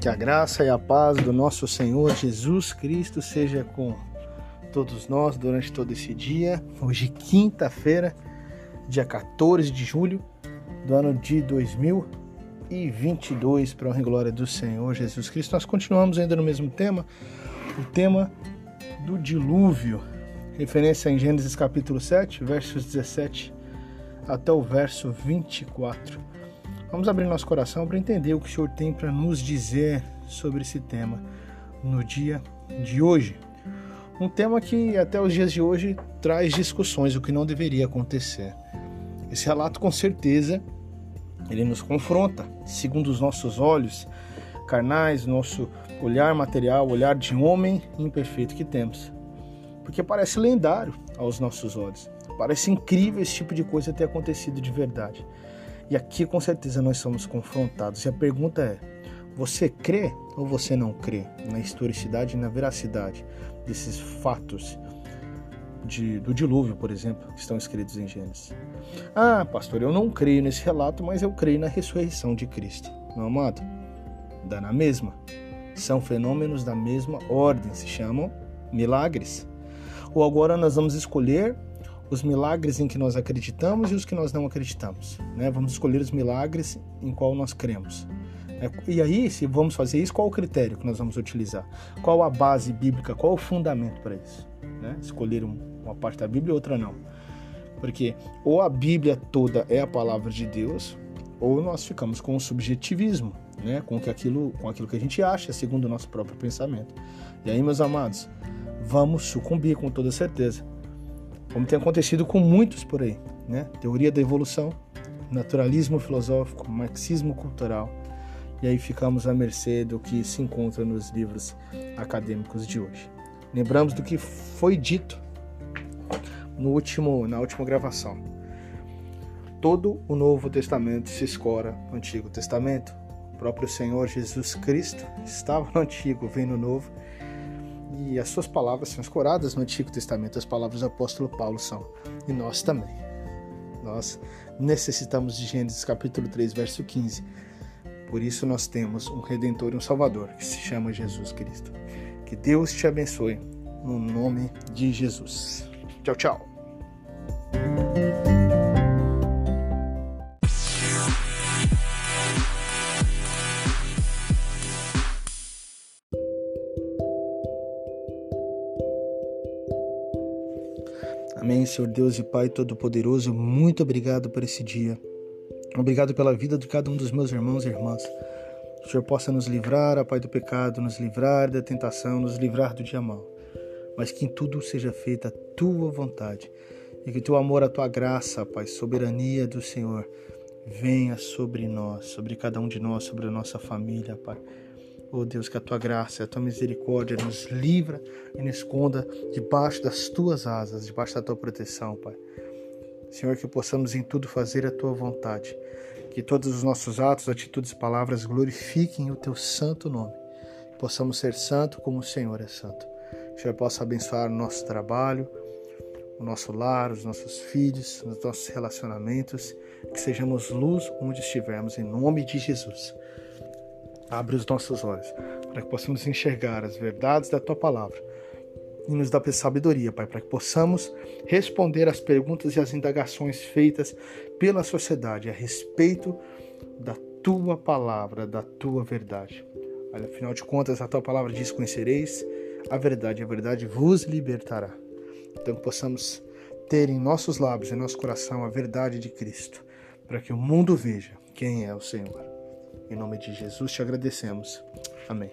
Que a graça e a paz do nosso Senhor Jesus Cristo seja com todos nós durante todo esse dia. Hoje, quinta-feira, dia 14 de julho do ano de 2022, para a honra e glória do Senhor Jesus Cristo. Nós continuamos ainda no mesmo tema, o tema do dilúvio, referência em Gênesis capítulo 7, versos 17 até o verso 24. Vamos abrir nosso coração para entender o que o Senhor tem para nos dizer sobre esse tema no dia de hoje. Um tema que até os dias de hoje traz discussões, o que não deveria acontecer. Esse relato, com certeza, ele nos confronta, segundo os nossos olhos carnais, nosso olhar material, olhar de homem imperfeito que temos. Porque parece lendário aos nossos olhos. Parece incrível esse tipo de coisa ter acontecido de verdade. E aqui com certeza nós somos confrontados. E a pergunta é: você crê ou você não crê na historicidade e na veracidade desses fatos de, do dilúvio, por exemplo, que estão escritos em Gênesis? Ah, pastor, eu não creio nesse relato, mas eu creio na ressurreição de Cristo. Meu amado, dá na mesma. São fenômenos da mesma ordem, se chamam milagres. Ou agora nós vamos escolher os milagres em que nós acreditamos e os que nós não acreditamos. Né? Vamos escolher os milagres em qual nós cremos. É, e aí, se vamos fazer isso, qual o critério que nós vamos utilizar? Qual a base bíblica? Qual o fundamento para isso? Né? Escolher uma parte da Bíblia e outra não. Porque ou a Bíblia toda é a palavra de Deus, ou nós ficamos com o subjetivismo, né? com, que aquilo, com aquilo que a gente acha, segundo o nosso próprio pensamento. E aí, meus amados, vamos sucumbir com toda certeza como tem acontecido com muitos por aí, né? Teoria da evolução, naturalismo filosófico, marxismo cultural. E aí ficamos à mercê do que se encontra nos livros acadêmicos de hoje. Lembramos do que foi dito no último, na última gravação. Todo o Novo Testamento se escora no Antigo Testamento. O próprio Senhor Jesus Cristo estava no Antigo, vem no Novo e as suas palavras são escoradas no Antigo Testamento, as palavras do apóstolo Paulo são, e nós também. Nós necessitamos de Gênesis capítulo 3, verso 15. Por isso nós temos um redentor e um salvador, que se chama Jesus Cristo. Que Deus te abençoe no nome de Jesus. Tchau, tchau. Amém, Senhor Deus e Pai Todo-Poderoso, muito obrigado por esse dia. Obrigado pela vida de cada um dos meus irmãos e irmãs. Que o Senhor possa nos livrar, a Pai do pecado, nos livrar da tentação, nos livrar do dia mal. Mas que em tudo seja feita a tua vontade. E que teu amor, a tua graça, Pai, soberania do Senhor, venha sobre nós, sobre cada um de nós, sobre a nossa família, Pai Oh Deus, que a tua graça, a tua misericórdia nos livra e nos esconda debaixo das tuas asas, debaixo da tua proteção, Pai. Senhor, que possamos em tudo fazer a tua vontade. Que todos os nossos atos, atitudes e palavras glorifiquem o teu santo nome. Possamos ser santo como o Senhor é santo. Que o Senhor possa abençoar o nosso trabalho, o nosso lar, os nossos filhos, os nossos relacionamentos. Que sejamos luz onde estivermos, em nome de Jesus. Abre os nossos olhos para que possamos enxergar as verdades da tua palavra e nos dá sabedoria, Pai, para que possamos responder às perguntas e às indagações feitas pela sociedade a respeito da tua palavra, da tua verdade. Olha, afinal de contas, a tua palavra diz: Conhecereis a verdade, a verdade vos libertará. Então, que possamos ter em nossos lábios, em nosso coração, a verdade de Cristo, para que o mundo veja quem é o Senhor. Em nome de Jesus te agradecemos. Amém.